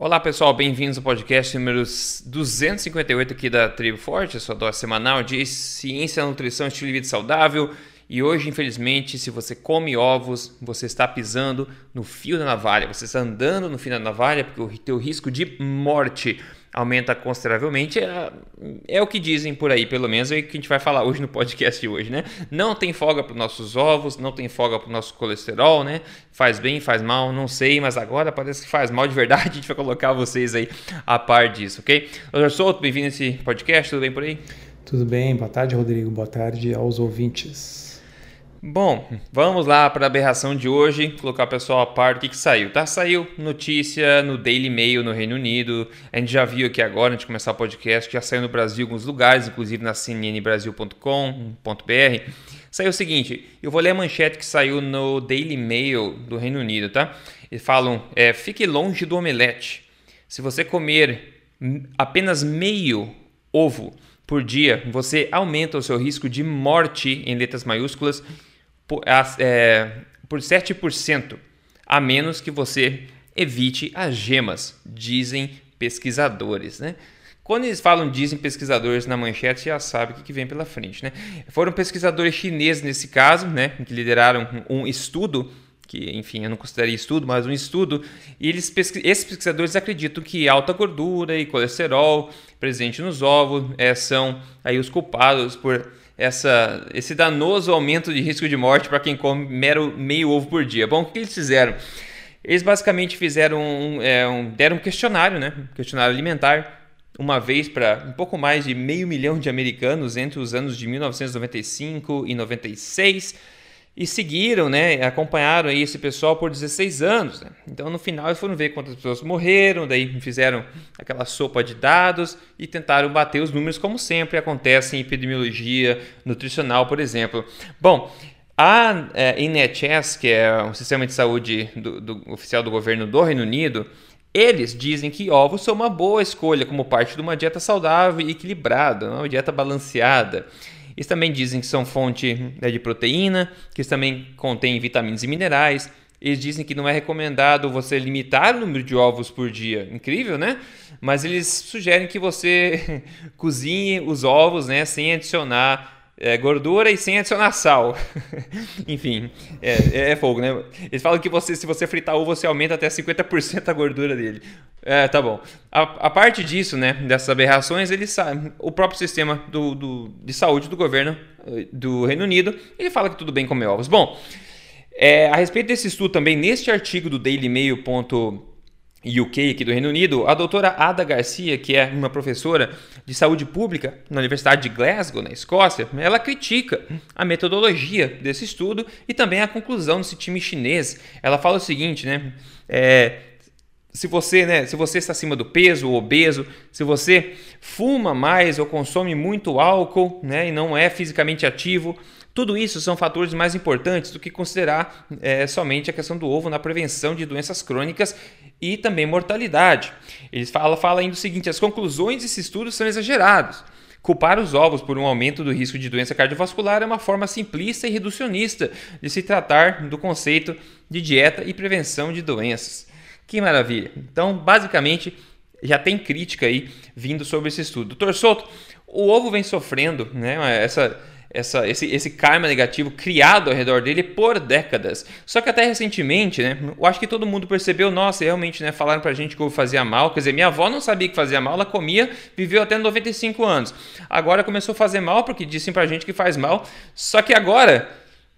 Olá pessoal, bem-vindos ao podcast número 258 aqui da Tribo Forte, a sua dose semanal de ciência, nutrição, estilo de vida saudável. E hoje, infelizmente, se você come ovos, você está pisando no fio da navalha, você está andando no fio da navalha porque o teu risco de morte aumenta consideravelmente. É, é, o que dizem por aí, pelo menos é o que a gente vai falar hoje no podcast de hoje, né? Não tem folga para os nossos ovos, não tem folga para o nosso colesterol, né? Faz bem, faz mal, não sei, mas agora parece que faz mal de verdade. A gente vai colocar vocês aí a par disso, ok? Doutor Souto, bem-vindo a esse podcast, tudo bem por aí? Tudo bem, boa tarde, Rodrigo, boa tarde aos ouvintes. Bom, vamos lá para a aberração de hoje, colocar o pessoal a par do que, que saiu. Tá? Saiu notícia no Daily Mail no Reino Unido, a gente já viu aqui agora, antes de começar o podcast, já saiu no Brasil em alguns lugares, inclusive na cnnbrasil.com.br. Saiu o seguinte, eu vou ler a manchete que saiu no Daily Mail do Reino Unido, tá? Eles falam, é, fique longe do omelete. Se você comer apenas meio ovo por dia, você aumenta o seu risco de morte em letras maiúsculas por, é, por 7%, a menos que você evite as gemas, dizem pesquisadores, né? Quando eles falam dizem pesquisadores na manchete, já sabe o que vem pela frente, né? Foram pesquisadores chineses nesse caso, né, que lideraram um estudo que, enfim, eu não consideraria estudo, mas um estudo, e eles, esses pesquisadores acreditam que alta gordura e colesterol presente nos ovos é, são aí os culpados por essa, esse danoso aumento de risco de morte para quem come mero meio ovo por dia. Bom, o que eles fizeram? Eles basicamente fizeram um, é, um, deram um questionário, né? Um questionário alimentar, uma vez para um pouco mais de meio milhão de americanos entre os anos de 1995 e 96 e seguiram, né, acompanharam aí esse pessoal por 16 anos. Né? Então, no final, eles foram ver quantas pessoas morreram, daí fizeram aquela sopa de dados e tentaram bater os números, como sempre acontece em epidemiologia nutricional, por exemplo. Bom, a é, NHS, que é o sistema de saúde do, do, oficial do governo do Reino Unido, eles dizem que ovos são uma boa escolha como parte de uma dieta saudável e equilibrada, uma dieta balanceada. Eles também dizem que são fonte né, de proteína, que também contêm vitaminas e minerais. Eles dizem que não é recomendado você limitar o número de ovos por dia. Incrível, né? Mas eles sugerem que você cozinhe os ovos né, sem adicionar é, gordura e sem adicionar sal. Enfim, é, é, é, fogo, né? Eles falam que você, se você fritar ovo, você aumenta até 50% a gordura dele. É, tá bom. A, a, parte disso, né, dessas aberrações, ele sabe, o próprio sistema do, do, de saúde do governo eh, do Reino Unido, ele fala que tudo bem comer ovos. Bom, é, a respeito desse estudo também, neste artigo do Daily Mail. UK aqui do Reino Unido, a doutora Ada Garcia, que é uma professora de saúde pública na Universidade de Glasgow, na Escócia, ela critica a metodologia desse estudo e também a conclusão desse time chinês. Ela fala o seguinte, né? É, se você, né, se você está acima do peso, ou obeso, se você fuma mais ou consome muito álcool, né, e não é fisicamente ativo, tudo isso são fatores mais importantes do que considerar é, somente a questão do ovo na prevenção de doenças crônicas e também mortalidade. Eles falam fala ainda o seguinte: as conclusões desse estudo são exageradas. Culpar os ovos por um aumento do risco de doença cardiovascular é uma forma simplista e reducionista de se tratar do conceito de dieta e prevenção de doenças. Que maravilha! Então, basicamente, já tem crítica aí vindo sobre esse estudo. Doutor Souto, o ovo vem sofrendo né, essa essa, esse, esse karma negativo criado ao redor dele por décadas. Só que até recentemente, né, eu acho que todo mundo percebeu, nossa, realmente, né, falaram pra gente que o fazia mal. Quer dizer, minha avó não sabia que fazia mal, ela comia, viveu até 95 anos. Agora começou a fazer mal porque disseram pra gente que faz mal. Só que agora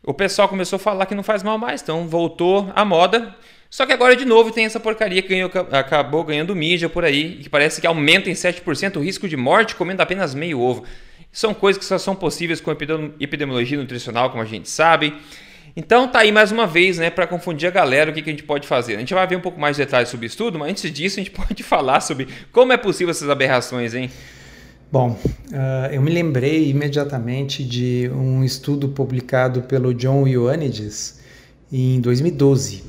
o pessoal começou a falar que não faz mal mais, então voltou à moda. Só que agora de novo tem essa porcaria que acabou ganhando mídia por aí, que parece que aumenta em 7% o risco de morte comendo apenas meio ovo. São coisas que só são possíveis com epidemiologia nutricional, como a gente sabe. Então tá aí mais uma vez, né, para confundir a galera, o que, que a gente pode fazer. A gente vai ver um pouco mais de detalhes sobre isso tudo, mas antes disso a gente pode falar sobre como é possível essas aberrações, hein? Bom, uh, eu me lembrei imediatamente de um estudo publicado pelo John Ioannidis em 2012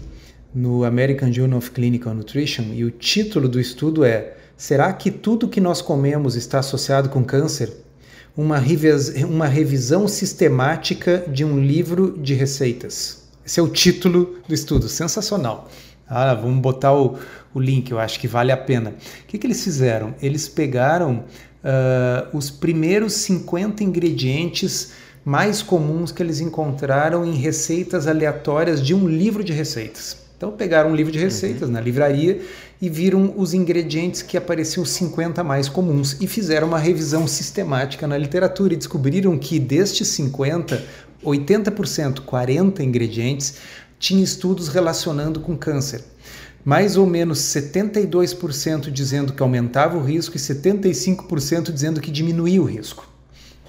no American Journal of Clinical Nutrition e o título do estudo é Será que tudo que nós comemos está associado com câncer? Uma, uma revisão sistemática de um livro de receitas. Esse é o título do estudo, sensacional. Ah, vamos botar o, o link, eu acho que vale a pena. O que, que eles fizeram? Eles pegaram uh, os primeiros 50 ingredientes mais comuns que eles encontraram em receitas aleatórias de um livro de receitas. Então pegaram um livro de receitas uhum. na livraria e viram os ingredientes que apareciam 50 mais comuns e fizeram uma revisão sistemática na literatura e descobriram que destes 50, 80%, 40 ingredientes, tinha estudos relacionando com câncer. Mais ou menos 72% dizendo que aumentava o risco e 75% dizendo que diminuía o risco.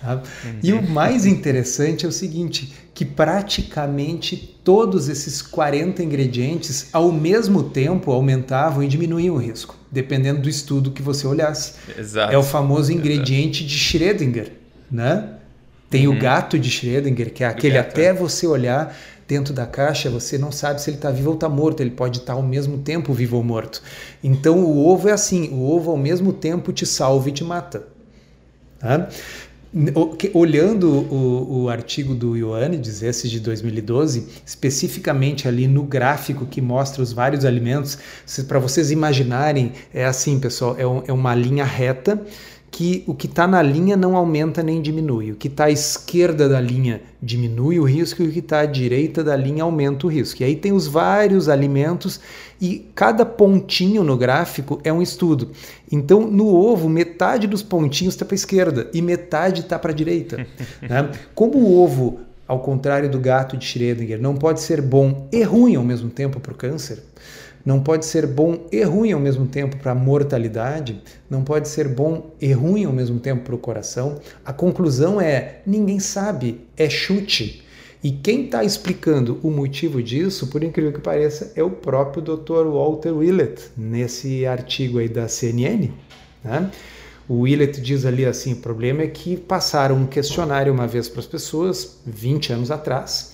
Tá? E o mais interessante é o seguinte, que praticamente todos esses 40 ingredientes ao mesmo tempo aumentavam e diminuíam o risco, dependendo do estudo que você olhasse. Exato. É o famoso ingrediente Exato. de Schrödinger, né? Tem uhum. o gato de Schrödinger, que é aquele até é. você olhar dentro da caixa, você não sabe se ele está vivo ou está morto, ele pode estar tá ao mesmo tempo vivo ou morto. Então o ovo é assim, o ovo ao mesmo tempo te salva e te mata. Tá? Olhando o, o, artigo do Ioannidis, esse de 2012, especificamente ali no gráfico que mostra os vários alimentos, para vocês imaginarem, é assim, pessoal, é, um, é uma linha reta que o que está na linha não aumenta nem diminui. O que está à esquerda da linha diminui o risco e o que está à direita da linha aumenta o risco. E aí tem os vários alimentos e cada pontinho no gráfico é um estudo. Então, no ovo, metade dos pontinhos está para a esquerda e metade está para a direita. né? Como o ovo, ao contrário do gato de Schrödinger, não pode ser bom e ruim ao mesmo tempo para o câncer, não pode ser bom e ruim ao mesmo tempo para a mortalidade, não pode ser bom e ruim ao mesmo tempo para o coração. A conclusão é: ninguém sabe, é chute. E quem está explicando o motivo disso, por incrível que pareça, é o próprio Dr. Walter Willett, nesse artigo aí da CNN. Né? O Willett diz ali assim: o problema é que passaram um questionário uma vez para as pessoas, 20 anos atrás,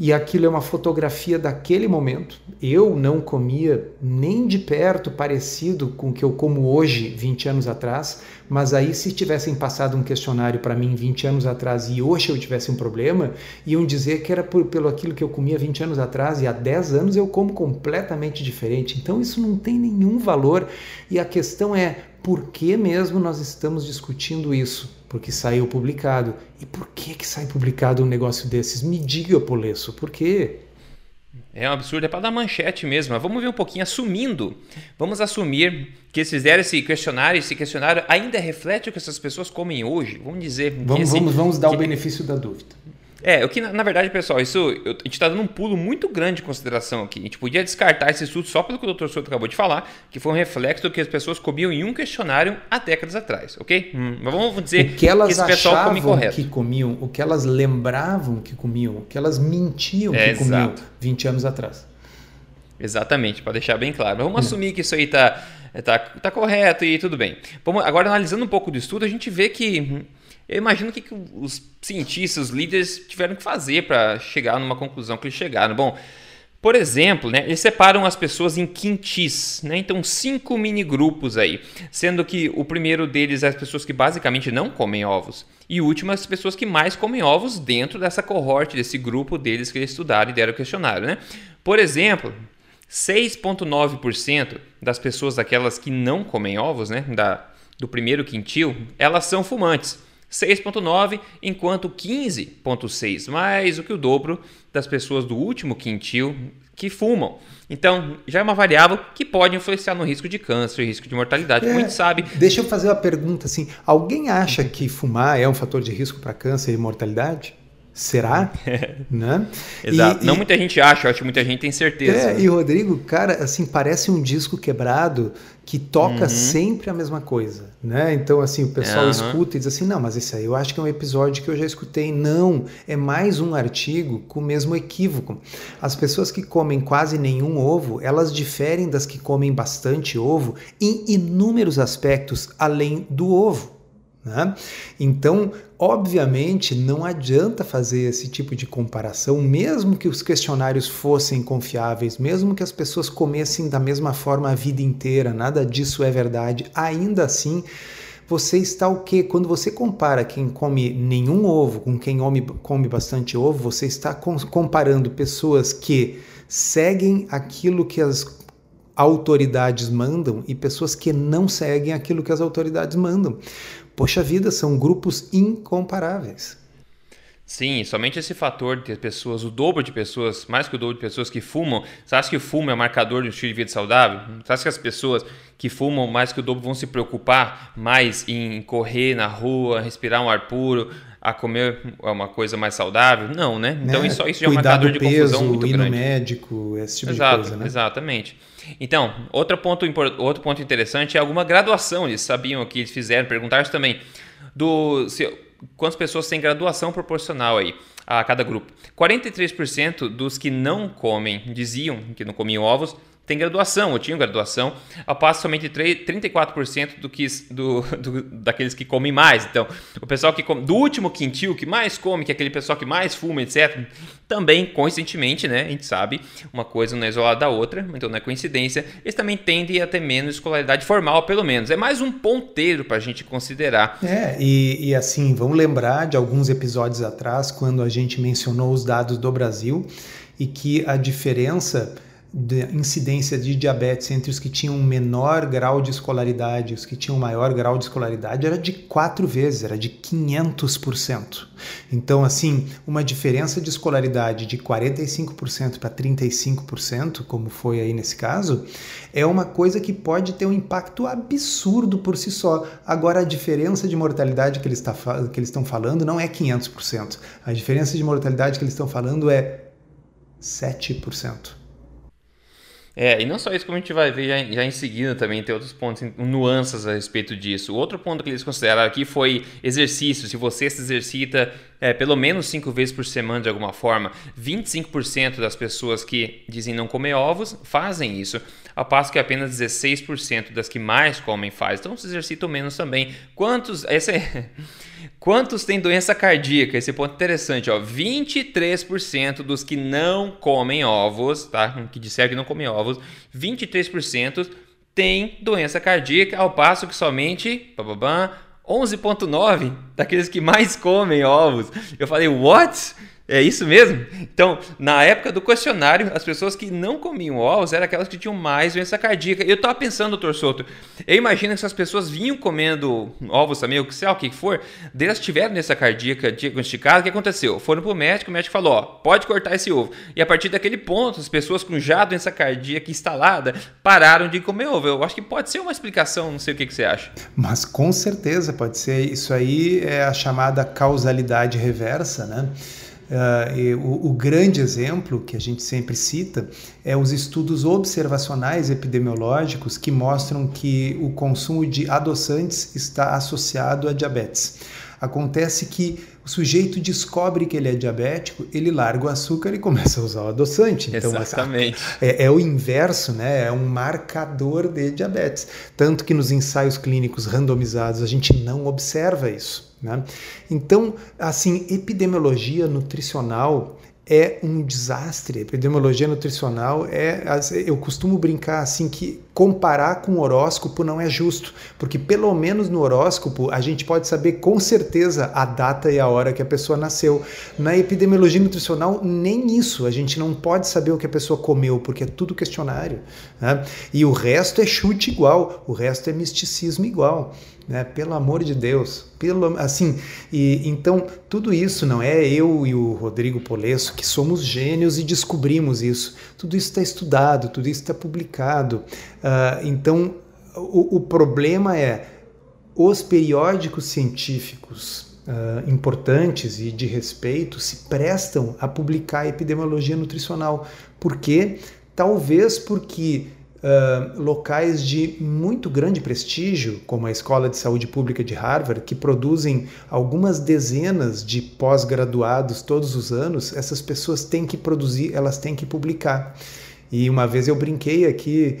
e aquilo é uma fotografia daquele momento. Eu não comia nem de perto parecido com o que eu como hoje, 20 anos atrás, mas aí se tivessem passado um questionário para mim 20 anos atrás e hoje eu tivesse um problema, iam dizer que era por, pelo aquilo que eu comia 20 anos atrás e há 10 anos eu como completamente diferente. Então isso não tem nenhum valor e a questão é por que mesmo nós estamos discutindo isso? Porque saiu publicado. E por que que sai publicado um negócio desses? Me diga, Polesso, por quê? É um absurdo, é para dar manchete mesmo. Mas vamos ver um pouquinho, assumindo. Vamos assumir que eles fizeram esse questionário, esse questionário ainda reflete o que essas pessoas comem hoje. Vamos dizer. Vamos, esse, vamos, vamos dar que, o benefício da dúvida. É, o que na, na verdade, pessoal, isso eu, a gente está dando um pulo muito grande de consideração aqui. A gente podia descartar esse estudo só pelo que o Dr. Souto acabou de falar, que foi um reflexo do que as pessoas comiam em um questionário há décadas atrás, ok? Hum, mas vamos dizer o que, elas que esse pessoal come correto. que comiam, o que elas lembravam que comiam, o que elas mentiam é, que comiam 20 anos atrás. Exatamente, para deixar bem claro. Mas vamos hum. assumir que isso aí está tá, tá correto e tudo bem. Vamos, agora, analisando um pouco do estudo, a gente vê que hum, eu imagino o que, que os cientistas, os líderes tiveram que fazer para chegar numa conclusão que eles chegaram. Bom, por exemplo, né, eles separam as pessoas em quintis, né? então cinco mini grupos aí, sendo que o primeiro deles é as pessoas que basicamente não comem ovos e o último é as pessoas que mais comem ovos dentro dessa cohorte, desse grupo deles que eles estudaram e deram o questionário. Né? Por exemplo, 6,9% das pessoas daquelas que não comem ovos, né, da, do primeiro quintil, elas são fumantes. 6,9, enquanto 15,6, mais do que o dobro das pessoas do último quintil que fumam. Então, já é uma variável que pode influenciar no risco de câncer e risco de mortalidade, é, como a gente sabe. Deixa eu fazer uma pergunta assim: alguém acha que fumar é um fator de risco para câncer e mortalidade? Será? né? Exato. E, Não e, muita gente acha, acho que muita gente tem certeza. É? E Rodrigo, cara, assim, parece um disco quebrado que toca uhum. sempre a mesma coisa, né? Então, assim, o pessoal uhum. escuta e diz assim, não, mas esse aí eu acho que é um episódio que eu já escutei. Não, é mais um artigo com o mesmo equívoco. As pessoas que comem quase nenhum ovo, elas diferem das que comem bastante ovo em inúmeros aspectos além do ovo. Né? Então, obviamente, não adianta fazer esse tipo de comparação, mesmo que os questionários fossem confiáveis, mesmo que as pessoas comessem da mesma forma a vida inteira, nada disso é verdade. Ainda assim, você está o quê? Quando você compara quem come nenhum ovo com quem come, bastante ovo, você está comparando pessoas que seguem aquilo que as autoridades mandam e pessoas que não seguem aquilo que as autoridades mandam. Poxa vida, são grupos incomparáveis. Sim, somente esse fator de ter pessoas, o dobro de pessoas, mais que o dobro de pessoas que fumam. Você acha que o fumo é marcador de um estilo de vida saudável? Você acha que as pessoas que fumam mais que o dobro vão se preocupar mais em correr na rua, respirar um ar puro, a comer uma coisa mais saudável? Não, né? Então né? isso, isso é um marcador de peso, confusão muito ir grande. no médico, esse tipo Exato, de coisa, né? Exatamente. Então, outro ponto, outro ponto interessante é alguma graduação. Eles sabiam que eles fizeram, perguntaram também do se, quantas pessoas têm graduação proporcional aí a cada grupo. 43% dos que não comem, diziam que não comiam ovos, tem graduação, ou tinham graduação, ao passo somente 3, 34% do que, do, do, daqueles que comem mais. Então, o pessoal que come, do último quintil, que mais come, que é aquele pessoal que mais fuma, etc., também, coincidentemente, né, a gente sabe, uma coisa não é isolada da outra, então não é coincidência, eles também tendem a ter menos escolaridade formal, pelo menos. É mais um ponteiro para a gente considerar. É, e, e assim, vamos lembrar de alguns episódios atrás, quando a gente mencionou os dados do Brasil e que a diferença de incidência de diabetes entre os que tinham menor grau de escolaridade e os que tinham maior grau de escolaridade era de quatro vezes, era de 500%. Então, assim, uma diferença de escolaridade de 45% para 35%, como foi aí nesse caso, é uma coisa que pode ter um impacto absurdo por si só. Agora, a diferença de mortalidade que eles, tá, estão falando não é 500%. A diferença de mortalidade que eles estão falando é 7%. É, e não só isso, como a gente vai ver já, já em seguida também, tem outros pontos, nuances a respeito disso. Outro ponto que eles consideraram aqui foi exercício. Se você se exercita é, pelo menos cinco vezes por semana de alguma forma, 25% das pessoas que dizem não comer ovos fazem isso, ao passo que apenas 16% das que mais comem faz. Então se exercitam menos também. Quantos. Esse é, Quantos têm doença cardíaca? Esse ponto é interessante, ó. 23% dos que não comem ovos, tá? Que disseram que não comem ovos, 23% têm doença cardíaca, ao passo que somente 11,9% daqueles que mais comem ovos. Eu falei, what? É isso mesmo? Então, na época do questionário, as pessoas que não comiam ovos eram aquelas que tinham mais doença cardíaca. Eu estava pensando, doutor Souto, eu imagino que essas pessoas vinham comendo ovos também, o que sei o que for, delas tiveram doença cardíaca diagnosticada, o que aconteceu? Foram para o médico, o médico falou, ó, pode cortar esse ovo. E a partir daquele ponto, as pessoas com já doença cardíaca instalada pararam de comer ovo. Eu acho que pode ser uma explicação, não sei o que, que você acha. Mas com certeza pode ser. Isso aí é a chamada causalidade reversa, né? Uh, o, o, grande exemplo que a gente sempre cita é os estudos observacionais epidemiológicos que mostram que o consumo de adoçantes está associado a diabetes. Acontece que o sujeito descobre que ele é diabético, ele larga o açúcar e começa a usar o adoçante. Então, Exatamente. É, é, o inverso, né? É um marcador de diabetes. Tanto que nos ensaios clínicos randomizados a gente não observa isso. Né? Então, assim, epidemiologia nutricional é um desastre. Epidemiologia nutricional é, eu costumo brincar assim que comparar com o horóscopo não é justo, porque pelo menos no horóscopo a gente pode saber com certeza a data e a hora que a pessoa nasceu. Na epidemiologia nutricional nem isso, a gente não pode saber o que a pessoa comeu, porque é tudo questionário. Né? E o resto é chute igual, o resto é misticismo igual né? Pelo amor de Deus, pelo assim, e então tudo isso não é eu e o Rodrigo Polesso que somos gênios e descobrimos isso. Tudo isso está estudado, tudo isso está publicado. Uh, então o, o, problema é os periódicos científicos uh, importantes e de respeito se prestam a publicar epidemiologia nutricional, porque talvez porque uh, locais de muito grande prestígio, como a Escola de Saúde Pública de Harvard, que produzem algumas dezenas de pós-graduados todos os anos, essas pessoas têm que produzir, elas têm que publicar. E uma vez eu brinquei aqui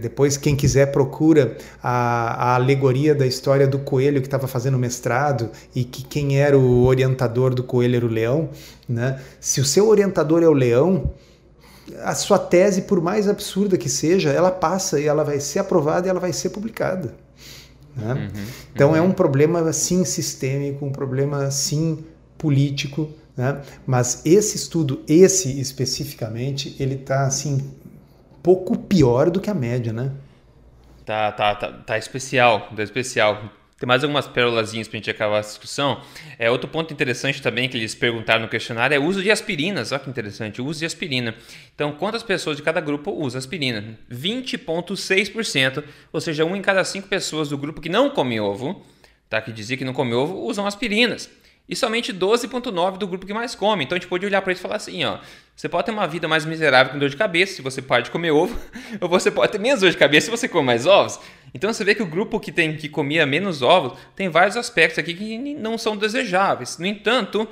depois, quem quiser, procura a, a, alegoria da história do coelho que estava fazendo mestrado e que quem era o orientador do coelho era o leão. Né? Se o seu orientador é o leão, a sua tese, por mais absurda que seja, ela passa e ela vai ser aprovada e ela vai ser publicada. Né? Uhum, então é uhum. é um problema sim sistêmico, um problema sim político. Né? Mas esse estudo, esse especificamente, ele está assim pouco pior do que a média, né? Tá, tá, tá, tá especial, tá especial. Tem mais algumas pérolazinhas para a gente acabar essa discussão. É, outro ponto interessante também que eles perguntaram no questionário é o uso de aspirinas. Olha que interessante, o uso de aspirina. Então, quantas pessoas de cada grupo usa aspirina? 20,6%, ou seja, um em cada cinco pessoas do grupo que não come ovo, tá, que dizia que não come ovo, usam aspirinas e somente 12,9% do grupo que mais come. Então a gente pode olhar para isso e falar assim: ó, você pode ter uma vida mais miserável com dor de cabeça se você pode comer ovo, ou você pode ter menos dor de cabeça se você come mais ovos. Então você vê que o grupo que tem que comia menos ovos tem vários aspectos aqui que não são desejáveis. No entanto,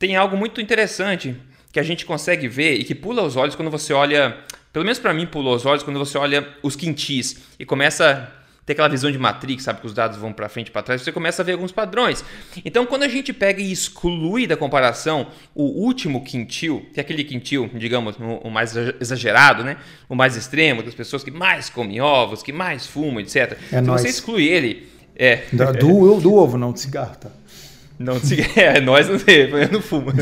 tem algo muito interessante que a gente consegue ver e que pula os olhos quando você olha, pelo menos para mim pula os olhos quando você olha os quintis e começa ter aquela visão de Matrix, sabe que os dados vão para frente e para trás, você começa a ver alguns padrões. Então, quando a gente pega e exclui da comparação o último quintil, que é aquele quintil, digamos, o mais exagerado, né? O mais extremo, das pessoas que mais comem ovos, que mais fumam, etc. É Se nós. você exclui ele, é. Do, do ovo, não de cigarro, tá? Não, é, nós não, eu não fumo.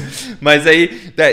Mas aí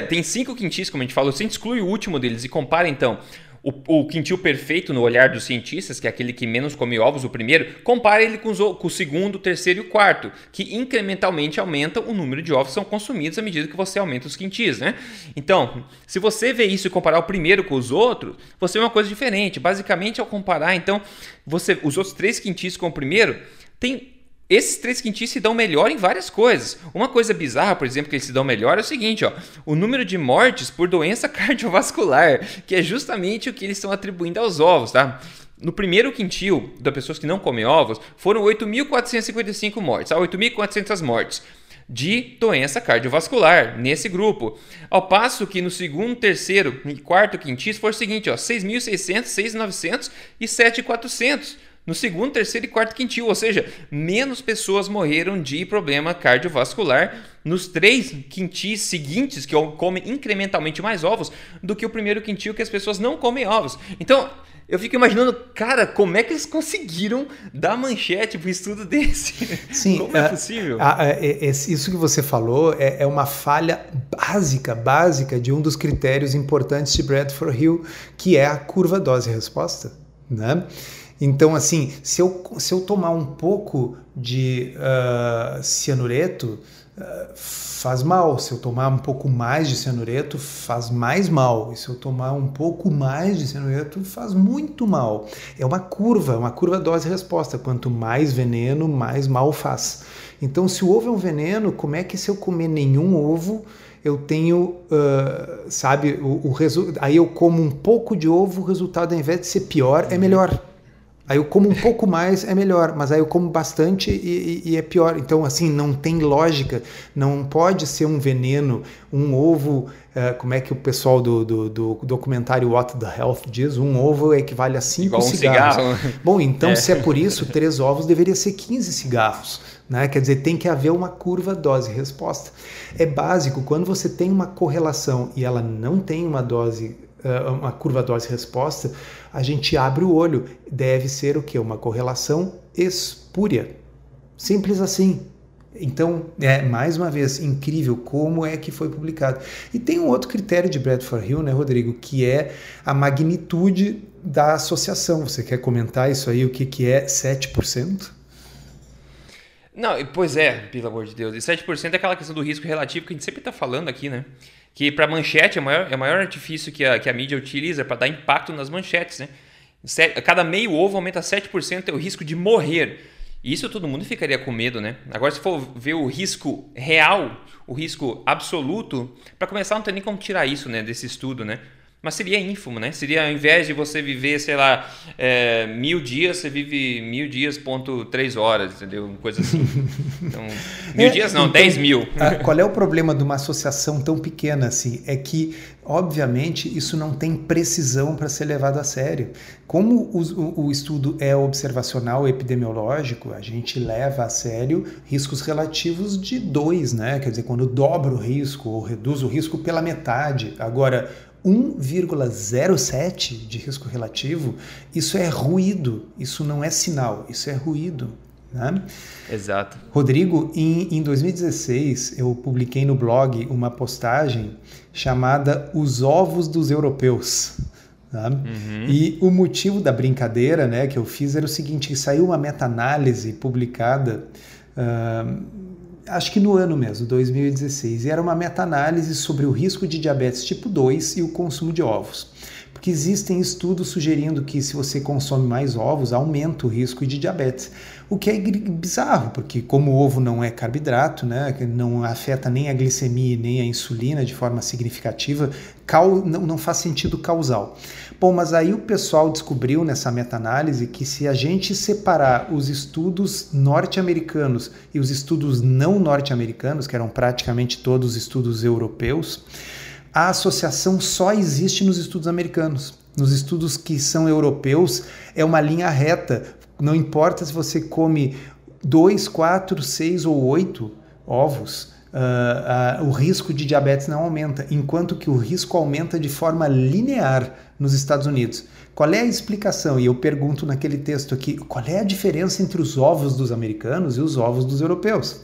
tem cinco quintis, como a gente falou. Gente exclui o último deles e compara então o, o, quintil perfeito no olhar dos cientistas, que é aquele que menos come ovos, o primeiro, compara ele com, os, com, o segundo, o terceiro e o quarto, que incrementalmente aumentam o número de ovos que são consumidos à medida que você aumenta os quintis, né? Então, se você vê isso e comparar o primeiro com os outros, você vê uma coisa diferente. Basicamente, ao comparar, então, você os outros três quintis com o primeiro, tem esses três quintis se dão melhor em várias coisas. Uma coisa bizarra, por exemplo, que eles se dão melhor é o seguinte: ó, o número de mortes por doença cardiovascular, que é justamente o que eles estão atribuindo aos ovos, tá? No primeiro quintil das pessoas que não comem ovos, foram 8.455 mortes, a 8.400 mortes de doença cardiovascular nesse grupo. Ao passo que no segundo, terceiro e quarto quintis foi o seguinte, ó, 6.600, 6.900 e 7.400 no segundo, terceiro e quarto quintil, ou seja, menos pessoas morreram de problema cardiovascular nos três quintis seguintes, que comem incrementalmente mais ovos, do que o primeiro quintil, que as pessoas não comem ovos. Então, eu fico imaginando, cara, como é que eles conseguiram dar manchete para um estudo desse? Sim, como é, é possível? É, é, isso que você falou é, é, uma falha básica, básica de um dos critérios importantes de Bradford Hill, que é a curva dose-resposta, né? Então, assim, se eu, se eu tomar um pouco de uh, cianureto, uh, faz mal. Se eu tomar um pouco mais de cianureto, faz mais mal. E se eu tomar um pouco mais de cianureto, faz muito mal. É uma curva, uma curva dose-resposta. Quanto mais veneno, mais mal faz. Então, se o ovo é um veneno, como é que se eu comer nenhum ovo, eu tenho, uh, sabe, o, o aí eu como um pouco de ovo, o resultado, ao invés de ser pior, é melhor. Aí eu como um pouco mais é melhor, mas aí eu como bastante e, e, e, é pior. Então, assim, não tem lógica. Não pode ser um veneno, um ovo. Uh, como é que o pessoal do, do, do, documentário What the Health diz? Um ovo equivale a cinco cigarros. Um cigarro. Bom, então, é. se é por isso, três ovos deveria ser 15 cigarros. Né? Quer dizer, tem que haver uma curva dose-resposta. É básico, quando você tem uma correlação e ela não tem uma dose uma curva dose-resposta, a gente abre o olho. Deve ser o que? Uma correlação espúria. Simples assim. Então, é mais uma vez incrível como é que foi publicado. E tem um outro critério de Bradford Hill, né, Rodrigo, que é a magnitude da associação. Você quer comentar isso aí? O que, que é 7%? Não, pois é, pelo amor de Deus. E 7% é aquela questão do risco relativo que a gente sempre está falando aqui, né? Que para manchete é o maior, é maior artifício que a, que a mídia utiliza para dar impacto nas manchetes. Né? Cada meio ovo aumenta 7% é o risco de morrer. Isso todo mundo ficaria com medo, né? Agora, se for ver o risco real, o risco absoluto, para começar, não tem nem como tirar isso né, desse estudo, né? Mas seria ínfimo, né? Seria ao invés de você viver, sei lá, é, mil dias, você vive mil dias ponto três horas, entendeu? Coisa assim. Então, mil é, dias não, então, dez mil. A, qual é o problema de uma associação tão pequena assim? É que, obviamente, isso não tem precisão para ser levado a sério. Como o, o, o estudo é observacional epidemiológico, a gente leva a sério riscos relativos de dois, né? Quer dizer, quando dobra o risco ou reduz o risco pela metade. Agora, 1,07 de risco relativo, isso é ruído, isso não é sinal, isso é ruído. Né? Exato. Rodrigo, em, em 2016 eu publiquei no blog uma postagem chamada Os Ovos dos Europeus. Tá? Uhum. E o motivo da brincadeira né, que eu fiz era o seguinte: saiu uma meta-análise publicada, uh, acho que no ano mesmo, 2016, e era uma meta-análise sobre o risco de diabetes tipo 2 e o consumo de ovos porque existem estudos sugerindo que se você consome mais ovos, aumenta o risco de diabetes. O que é bizarro, porque como o ovo não é carboidrato, né, não afeta nem a glicemia nem a insulina de forma significativa, cal, não, não faz sentido causal. Bom, mas aí o pessoal descobriu nessa meta-análise que se a gente separar os estudos norte-americanos e os estudos não norte-americanos, que eram praticamente todos os estudos europeus, a associação só existe nos estudos americanos. Nos estudos que são europeus, é uma linha reta. Não importa se você come dois, quatro, seis ou oito ovos, uh, uh, o risco de diabetes não aumenta, enquanto que o risco aumenta de forma linear nos Estados Unidos. Qual é a explicação? E eu pergunto naquele texto aqui: qual é a diferença entre os ovos dos americanos e os ovos dos europeus?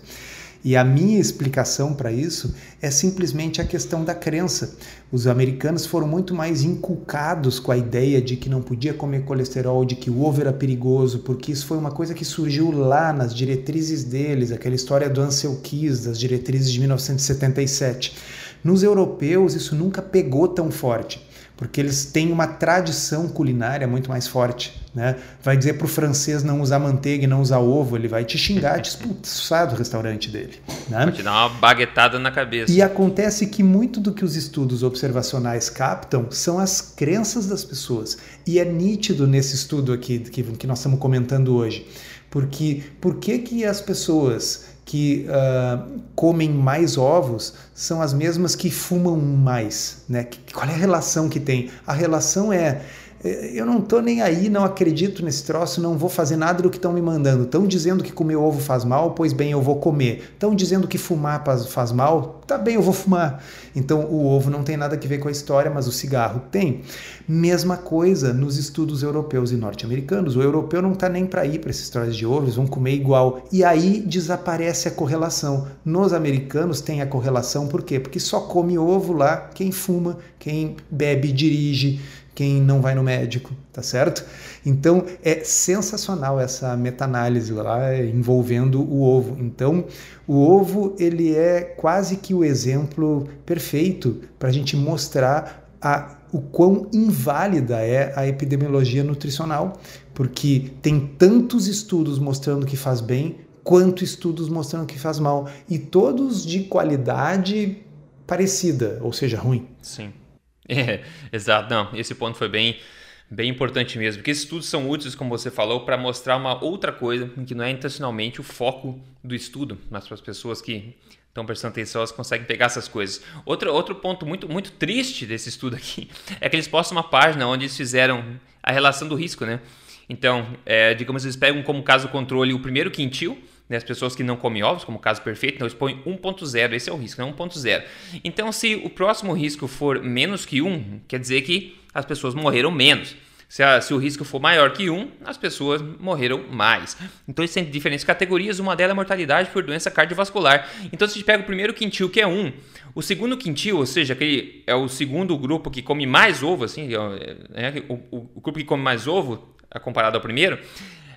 E a minha explicação para isso é simplesmente a questão da crença. Os americanos foram muito mais inculcados com a ideia de que não podia comer colesterol, de que o ovo era perigoso, porque isso foi uma coisa que surgiu lá nas diretrizes deles, aquela história do Ansel Keys, das diretrizes de 1977. Nos europeus, isso nunca pegou tão forte porque eles têm uma tradição culinária muito mais forte. Né? Vai dizer para o francês não usar manteiga e não usar ovo, ele vai te xingar, te expulsar do restaurante dele. Né? Vai te dar uma baguetada na cabeça. E acontece que muito do que os estudos observacionais captam são as crenças das pessoas. E é nítido nesse estudo aqui que, que nós estamos comentando hoje. Porque por que, que as pessoas que uh, comem mais ovos são as mesmas que fumam mais, né? Qual é a relação que tem? A relação é é, eu não tô nem aí, não acredito nesse troço, não vou fazer nada do que estão me mandando. Estão dizendo que comer ovo faz mal, pois bem, eu vou comer. Estão dizendo que fumar faz mal, tá bem, eu vou fumar. Então o ovo não tem nada a ver com a história, mas o cigarro tem. Mesma coisa nos estudos europeus e norte-americanos. O europeu não tá nem para ir para essas histórias de ovo, eles vão comer igual. E aí desaparece a correlação. Nos americanos tem a correlação, por quê? Porque só come ovo lá quem fuma, quem bebe, dirige quem não vai no médico, tá certo? Então é sensacional essa meta-análise lá envolvendo o ovo. Então o ovo ele é quase que o exemplo perfeito para a gente mostrar a, o quão inválida é a epidemiologia nutricional, porque tem tantos estudos mostrando que faz bem quanto estudos mostrando que faz mal e todos de qualidade parecida, ou seja, ruim. Sim. É, exato. Não, esse ponto foi bem, bem importante mesmo, porque estudos são úteis, como você falou, para mostrar uma outra coisa que não é intencionalmente o foco do estudo, mas para as pessoas que estão prestando atenção, elas conseguem pegar essas coisas. Outro, outro ponto muito, muito triste desse estudo aqui é que eles postam uma página onde eles fizeram a relação do risco, né? Então, é, digamos, eles pegam como caso controle o primeiro quintil, né, as pessoas que não comem ovos, como caso perfeito, então eles põem 1.0, esse é o risco, não 1.0. Então, se o próximo risco for menos que 1, quer dizer que as pessoas morreram menos. Se, a, se, o risco for maior que 1, as pessoas morreram mais. Então, eles têm diferentes categorias, uma delas é mortalidade por doença cardiovascular. Então, se a gente pega o primeiro quintil, que é 1, o segundo quintil, ou seja, aquele é o segundo grupo que come mais ovo, assim, é, é, o, o grupo que come mais ovo, comparado ao primeiro,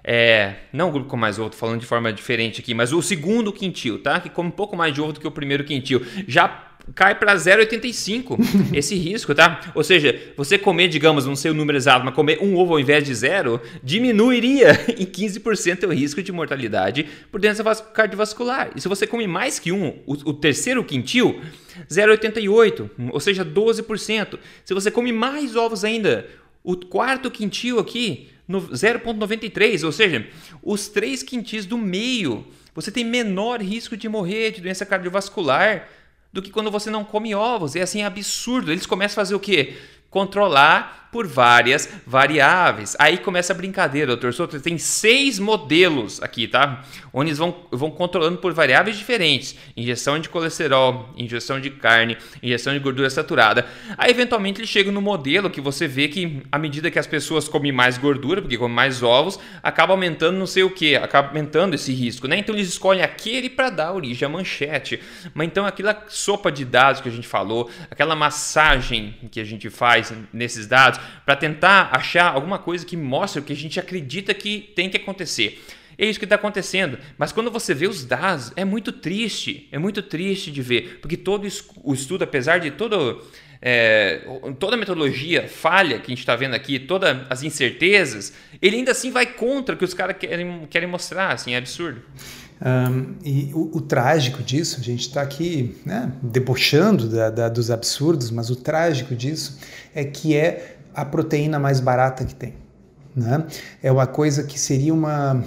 é, não o grupo com mais ovo, falando de forma diferente aqui, mas o segundo quintil, tá? Que come um pouco mais de ovo do que o primeiro quintil. Já cai para 0,85 esse risco, tá? Ou seja, você comer, digamos, não sei o número exato, mas comer um ovo ao invés de zero, diminuiria em 15% o risco de mortalidade por doença cardiovascular. E se você come mais que um, o, o terceiro quintil, 0,88, ou seja, 12%. Se você come mais ovos ainda, o quarto quintil aqui, 0,93, ou seja, os três quintis do meio, você tem menor risco de morrer de doença cardiovascular do que quando você não come ovos. É assim absurdo. Eles começam a fazer o quê? Controlar por várias variáveis. Aí começa a brincadeira, doutor Souto. Tem seis modelos aqui, tá? Onde eles vão, vão controlando por variáveis diferentes: injeção de colesterol, injeção de carne, injeção de gordura saturada. Aí, eventualmente, eles chegam no modelo que você vê que, à medida que as pessoas comem mais gordura, porque comem mais ovos, acaba aumentando não sei o que, acaba aumentando esse risco, né? Então, eles escolhem aquele para dar origem à manchete. Mas então, aquela sopa de dados que a gente falou, aquela massagem que a gente faz nesses dados, para tentar achar alguma coisa que mostre o que a gente acredita que tem que acontecer. É isso que está acontecendo. Mas quando você vê os dados, é muito triste. É muito triste de ver. Porque todo o estudo, apesar de todo, é, toda a metodologia falha que a gente está vendo aqui, todas as incertezas, ele ainda assim vai contra o que os caras querem, querem mostrar. Assim, é absurdo. Um, e o, o, trágico disso, a gente está aqui né, debochando da, da, dos absurdos, mas o trágico disso é que é a proteína mais barata que tem. Né? É uma coisa que seria uma,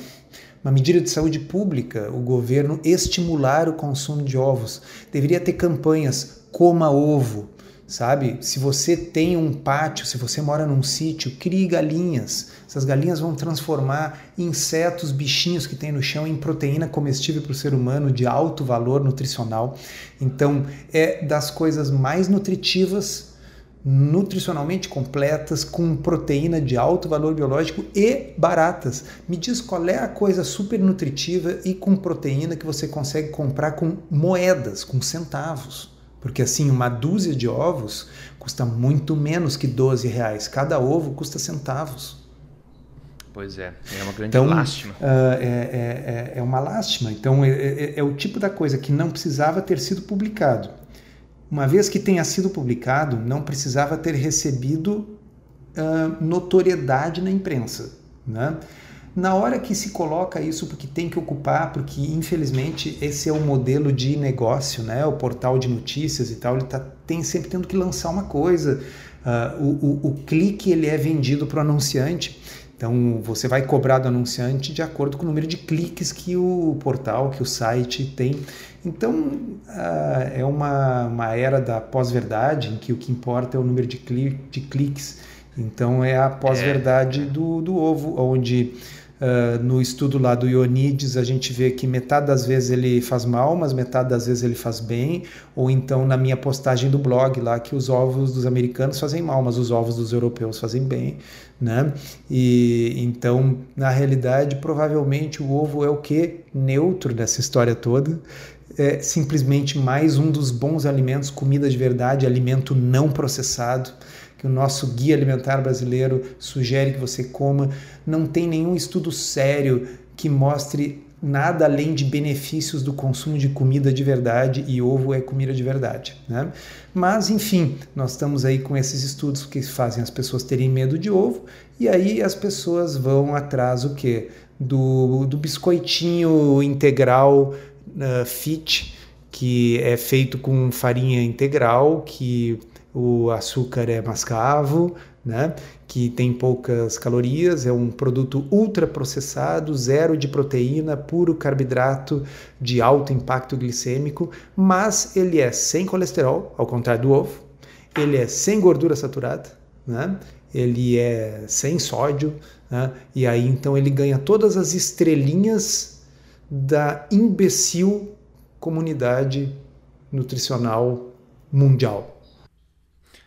uma medida de saúde pública, o governo estimular o consumo de ovos. Deveria ter campanhas, coma ovo, sabe? Se você tem um pátio, se você mora num sítio, crie galinhas. Essas galinhas vão transformar insetos, bichinhos que tem no chão em proteína comestível para o ser humano de alto valor nutricional. Então, é das coisas mais nutritivas nutricionalmente completas, com proteína de alto valor biológico e baratas. Me diz qual é a coisa super nutritiva e com proteína que você consegue comprar com moedas, com centavos. Porque assim, uma dúzia de ovos custa muito menos que 12 reais. Cada ovo custa centavos. Pois é, é uma grande então, lástima. Uh, é, é, é, uma lástima. Então, é, é, é, o tipo da coisa que não precisava ter sido publicado. Uma vez que tenha sido publicado, não precisava ter recebido uh, notoriedade na imprensa. Né? Na hora que se coloca isso porque tem que ocupar, porque infelizmente esse é o modelo de negócio, né? O portal de notícias e tal, ele tá, tem sempre tendo que lançar uma coisa. Uh, o, o, o, clique ele é vendido para o anunciante. Então você vai cobrar do anunciante de acordo com o número de cliques que o portal, que o site tem. Então uh, é uma, uma era da pós-verdade em que o que importa é o número de, cli de cliques. Então é a pós-verdade é. do, do ovo, onde Uh, no estudo lá do Ionides, a gente vê que metade das vezes ele faz mal, mas metade das vezes ele faz bem. Ou então na minha postagem do blog lá, que os ovos dos americanos fazem mal, mas os ovos dos europeus fazem bem. Né? E então, na realidade, provavelmente o ovo é o que? Neutro dessa história toda. É simplesmente mais um dos bons alimentos, comida de verdade, alimento não processado que o nosso guia alimentar brasileiro sugere que você coma, não tem nenhum estudo sério que mostre nada além de benefícios do consumo de comida de verdade e ovo é comida de verdade, né? Mas enfim, nós estamos aí com esses estudos que fazem as pessoas terem medo de ovo e aí as pessoas vão atrás o que do, do biscoitinho integral uh, fit que é feito com farinha integral que o açúcar é mascavo, né? que tem poucas calorias, é um produto ultraprocessado, zero de proteína, puro carboidrato de alto impacto glicêmico, mas ele é sem colesterol, ao contrário do ovo, ele é sem gordura saturada, né? ele é sem sódio, né? e aí então ele ganha todas as estrelinhas da imbecil comunidade nutricional mundial.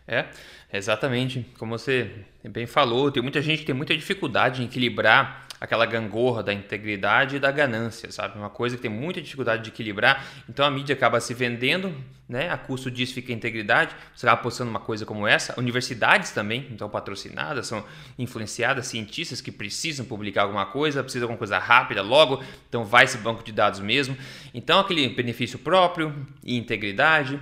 É, exatamente. Como você bem falou, tem muita gente que tem muita dificuldade em equilibrar aquela gangorra da integridade e da ganância, sabe? Uma coisa que tem muita dificuldade de equilibrar. Então a mídia acaba se vendendo, né? A custo disso fica a integridade. Você acaba postando uma coisa como essa. Universidades também, então patrocinadas, são influenciadas, cientistas que precisam publicar alguma coisa, precisam de alguma coisa rápida logo, então vai esse banco de dados mesmo. Então aquele benefício próprio e integridade.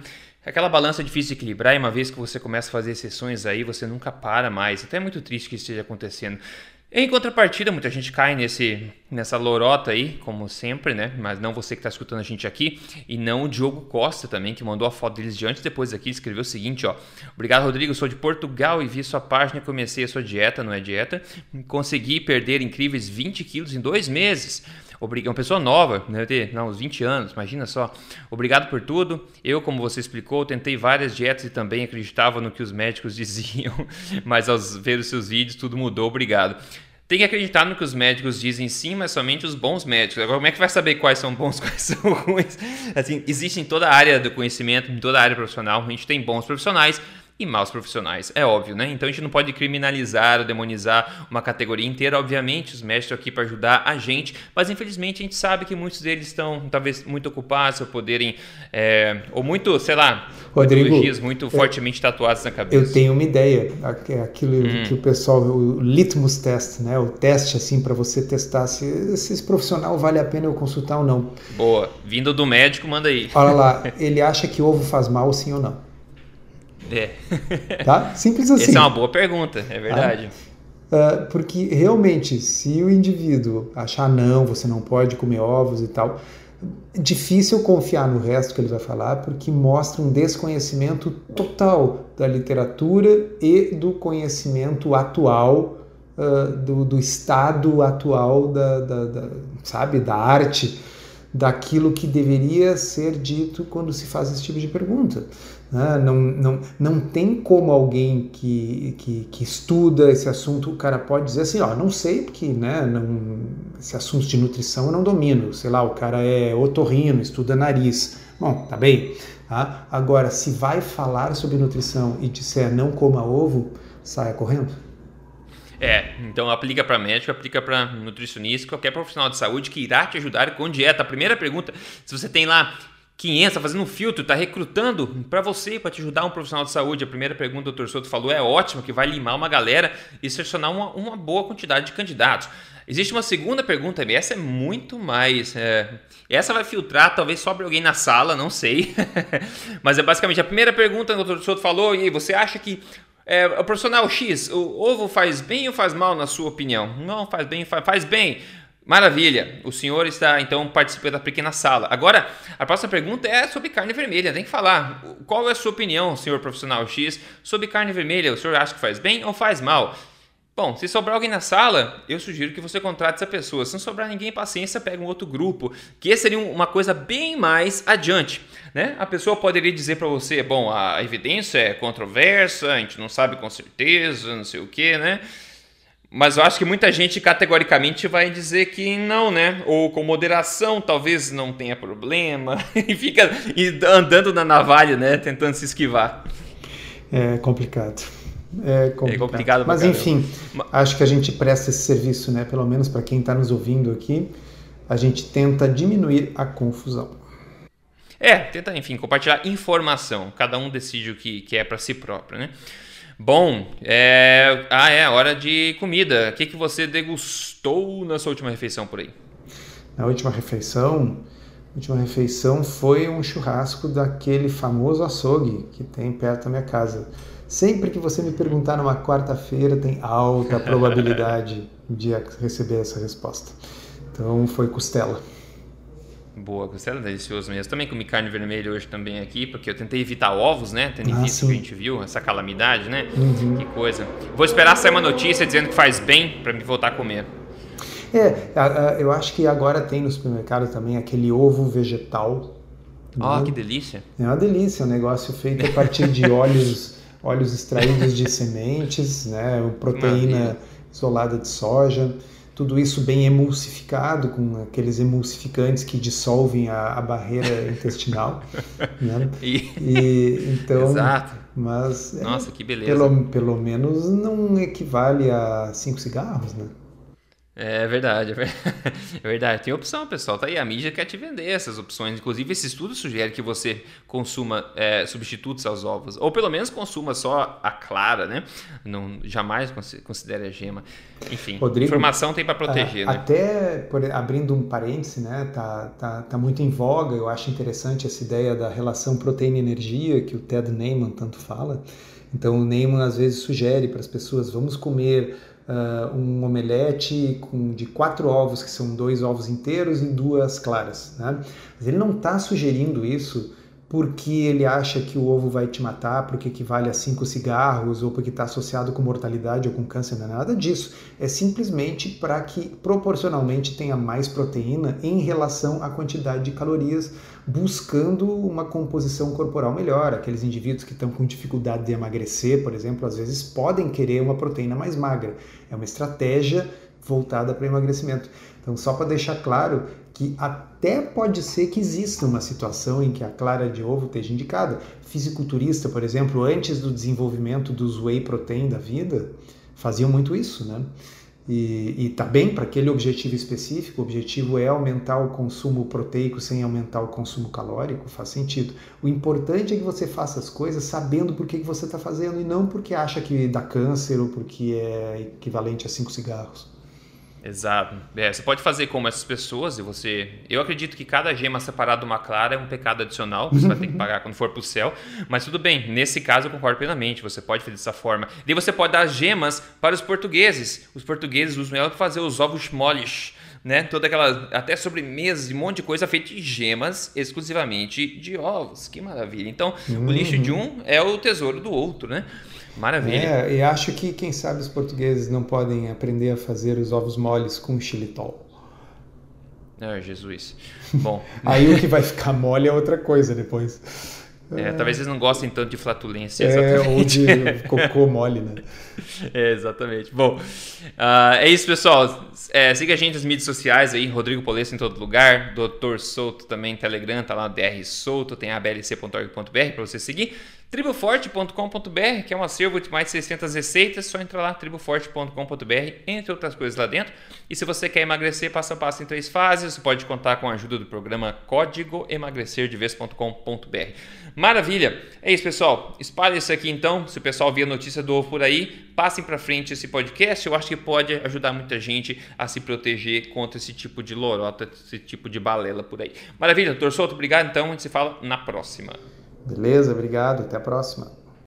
Aquela balança é difícil de equilibrar e uma vez que você começa a fazer sessões aí, você nunca para mais. Até é muito triste que isso esteja acontecendo. Em contrapartida, muita gente cai nesse, nessa lorota aí, como sempre, né? Mas não você que está escutando a gente aqui, e não o Diogo Costa também, que mandou a foto deles de antes depois aqui, escreveu o seguinte, ó. Obrigado, Rodrigo, sou de Portugal e vi sua página e comecei a sua dieta, não é dieta. Consegui perder incríveis 20 quilos em dois meses. Uma pessoa nova, deve ter não, uns 20 anos, imagina só. Obrigado por tudo. Eu, como você explicou, tentei várias dietas e também acreditava no que os médicos diziam, mas ao ver os seus vídeos tudo mudou. Obrigado. Tem que acreditar no que os médicos dizem sim, mas somente os bons médicos. Agora, como é que vai saber quais são bons, quais são ruins? Assim, existe em toda a área do conhecimento, em toda a área profissional, a gente tem bons profissionais, e maus profissionais. É óbvio, né? Então a gente não pode criminalizar ou demonizar uma categoria inteira. Obviamente, os mestres estão aqui para ajudar a gente, mas infelizmente a gente sabe que muitos deles estão talvez muito ocupados por poderem, é, ou muito, sei lá, Rodrigo, muito fortemente tatuadas na cabeça. Eu tenho uma ideia, é aquilo hum. que o pessoal, o litmus test, né? O teste assim para você testar se, se esse profissional vale a pena eu consultar ou não. Boa, vindo do médico, manda aí. Olha lá, ele acha que ovo faz mal, sim ou não? É. Tá? Simples assim. Essa é uma boa pergunta, é verdade. Uh, porque realmente, se o indivíduo achar não, você não pode comer ovos e tal, difícil confiar no resto que ele vai falar, porque mostra um desconhecimento total da literatura e do conhecimento atual, uh, do, do, estado atual da, da, da, sabe, da arte, daquilo que deveria ser dito quando se faz esse tipo de pergunta. Né? Não, não, não tem como alguém que, que, que, estuda esse assunto, o cara pode dizer assim, ó, não sei porque né, não, esse assunto de nutrição eu não domino, sei lá, o cara é otorrino, estuda nariz. Bom, tá bem. Tá? Agora, se vai falar sobre nutrição e disser não coma ovo, saia correndo. É, então aplica para médico, aplica para nutricionista, qualquer profissional de saúde que irá te ajudar com dieta. A primeira pergunta, se você tem lá 500, está fazendo um filtro, está recrutando para você, para te ajudar um profissional de saúde. A primeira pergunta que o Dr. Soto falou é ótimo, que vai limar uma galera e selecionar uma, uma boa quantidade de candidatos. Existe uma segunda pergunta, essa é muito mais. É, essa vai filtrar, talvez sobre alguém na sala, não sei. Mas é basicamente a primeira pergunta que o Dr. Soto falou, e você acha que é, o profissional X, o ovo faz bem ou faz mal, na sua opinião? Não, faz bem, faz, faz bem. Maravilha, o senhor está então participando da pequena sala. Agora, a próxima pergunta é sobre carne vermelha. Tem que falar. Qual é a sua opinião, senhor profissional X, sobre carne vermelha? O senhor acha que faz bem ou faz mal? Bom, se sobrar alguém na sala, eu sugiro que você contrate essa pessoa. Se não sobrar ninguém, paciência, pega um outro grupo. Que seria uma coisa bem mais adiante. Né? A pessoa poderia dizer para você: bom, a evidência é controversa, a gente não sabe com certeza, não sei o que, né? Mas eu acho que muita gente categoricamente vai dizer que não, né? Ou com moderação talvez não tenha problema. e fica andando na navalha, né? Tentando se esquivar. É complicado. É complicado. É complicado Mas enfim, acho que a gente presta esse serviço, né? Pelo menos para quem está nos ouvindo aqui, a gente tenta diminuir a confusão. É, tenta, enfim, compartilhar informação. Cada um decide o que, que é para si próprio, né? Bom, é... ah, é hora de comida. O que, que você degustou na sua última refeição por aí? Na última refeição, última refeição foi um churrasco daquele famoso açougue que tem perto da minha casa. Sempre que você me perguntar numa quarta-feira, tem alta probabilidade de receber essa resposta. Então foi costela. Boa, costela é delicioso mesmo. Também comi carne vermelha hoje também aqui, porque eu tentei evitar ovos, né? Tendo ah, visto que a gente viu, essa calamidade, né? Uhum. Que coisa. Vou esperar sair uma notícia dizendo que faz bem para me voltar a comer. É, eu acho que agora tem no supermercado também aquele ovo vegetal. Oh, né? que delícia. É uma delícia, um negócio feito a partir de óleos, óleos extraídos de sementes, né? Proteína Maravilha. isolada de soja tudo isso bem emulsificado, com aqueles emulsificantes que dissolvem a, a barreira intestinal. Né? E... e... então, Exato. Mas é, Nossa, é, que beleza. Pelo, pelo menos não equivale a cinco cigarros, né? É verdade, é verdade. Tem opção, pessoal. Tá aí, a mídia quer te vender essas opções. Inclusive, esse estudo sugere que você consuma é, substitutos aos ovos. Ou pelo menos consuma só a clara, né? Não, jamais considere a gema. Enfim, Rodrigo, informação tem para proteger, né? Até por, abrindo um parêntese, né? Tá, tá, tá muito em voga. Eu acho interessante essa ideia da relação proteína-energia que o Ted Neyman tanto fala. Então, o Neyman às vezes sugere para as pessoas: vamos comer uh, um omelete com, de quatro ovos, que são dois ovos inteiros e duas claras. Né? Mas ele não está sugerindo isso porque ele acha que o ovo vai te matar, porque equivale a cinco cigarros, ou porque está associado com mortalidade ou com câncer, não é nada disso. É simplesmente para que proporcionalmente tenha mais proteína em relação à quantidade de calorias, buscando uma composição corporal melhor. Aqueles indivíduos que estão com dificuldade de emagrecer, por exemplo, às vezes podem querer uma proteína mais magra. É uma estratégia voltada para emagrecimento. Então, só para deixar claro que até pode ser que exista uma situação em que a clara de ovo esteja indicada. Fisiculturista, por exemplo, antes do desenvolvimento dos whey protein da vida, faziam muito isso, né? E, está bem para aquele objetivo específico, o objetivo é aumentar o consumo proteico sem aumentar o consumo calórico, faz sentido. O importante é que você faça as coisas sabendo por que, que você está fazendo e não porque acha que dá câncer ou porque é equivalente a cinco cigarros. Exato. É, você pode fazer como essas pessoas e você. Eu acredito que cada gema separada de uma clara é um pecado adicional, você vai ter que pagar quando for para o céu. Mas tudo bem, nesse caso eu concordo plenamente. Você pode fazer dessa forma. Daí você pode dar gemas para os portugueses. Os portugueses usam ela para fazer os ovos moles. Né? Toda aquela. Até sobremesas, um monte de coisa feita de gemas exclusivamente de ovos. Que maravilha. Então, uhum. o lixo de um é o tesouro do outro, né? Maravilha. É, e acho que, quem sabe, os portugueses não podem aprender a fazer os ovos moles com xilitol. É, Jesus. Bom. Aí o que vai ficar mole é outra coisa depois. É, talvez eles não gostem tanto de flatulência. É, ou de cocô mole, né? É, exatamente. Bom, uh, é isso, pessoal. É, siga a gente nas mídias sociais aí, Rodrigo Polesso em todo lugar, Doutor Souto também, Telegram, tá lá, DR Souto, tem ablc.org.br para você seguir. Triboforte.com.br, que é um acervo de mais de 600 receitas, só entra lá, triboforte.com.br, entre outras coisas lá dentro. E se você quer emagrecer passo a passo em três fases, você pode contar com a ajuda do programa Código emagrecerdevez.com.br. Maravilha! É isso, pessoal. Espalhe isso aqui então. Se o pessoal vê a notícia do ovo por aí, passem para frente esse podcast. Eu acho que pode ajudar muita gente a se proteger contra esse tipo de lorota, esse tipo de balela por aí. Maravilha, doutor Souto, obrigado então. A gente se fala na próxima. Beleza, obrigado. Até a próxima.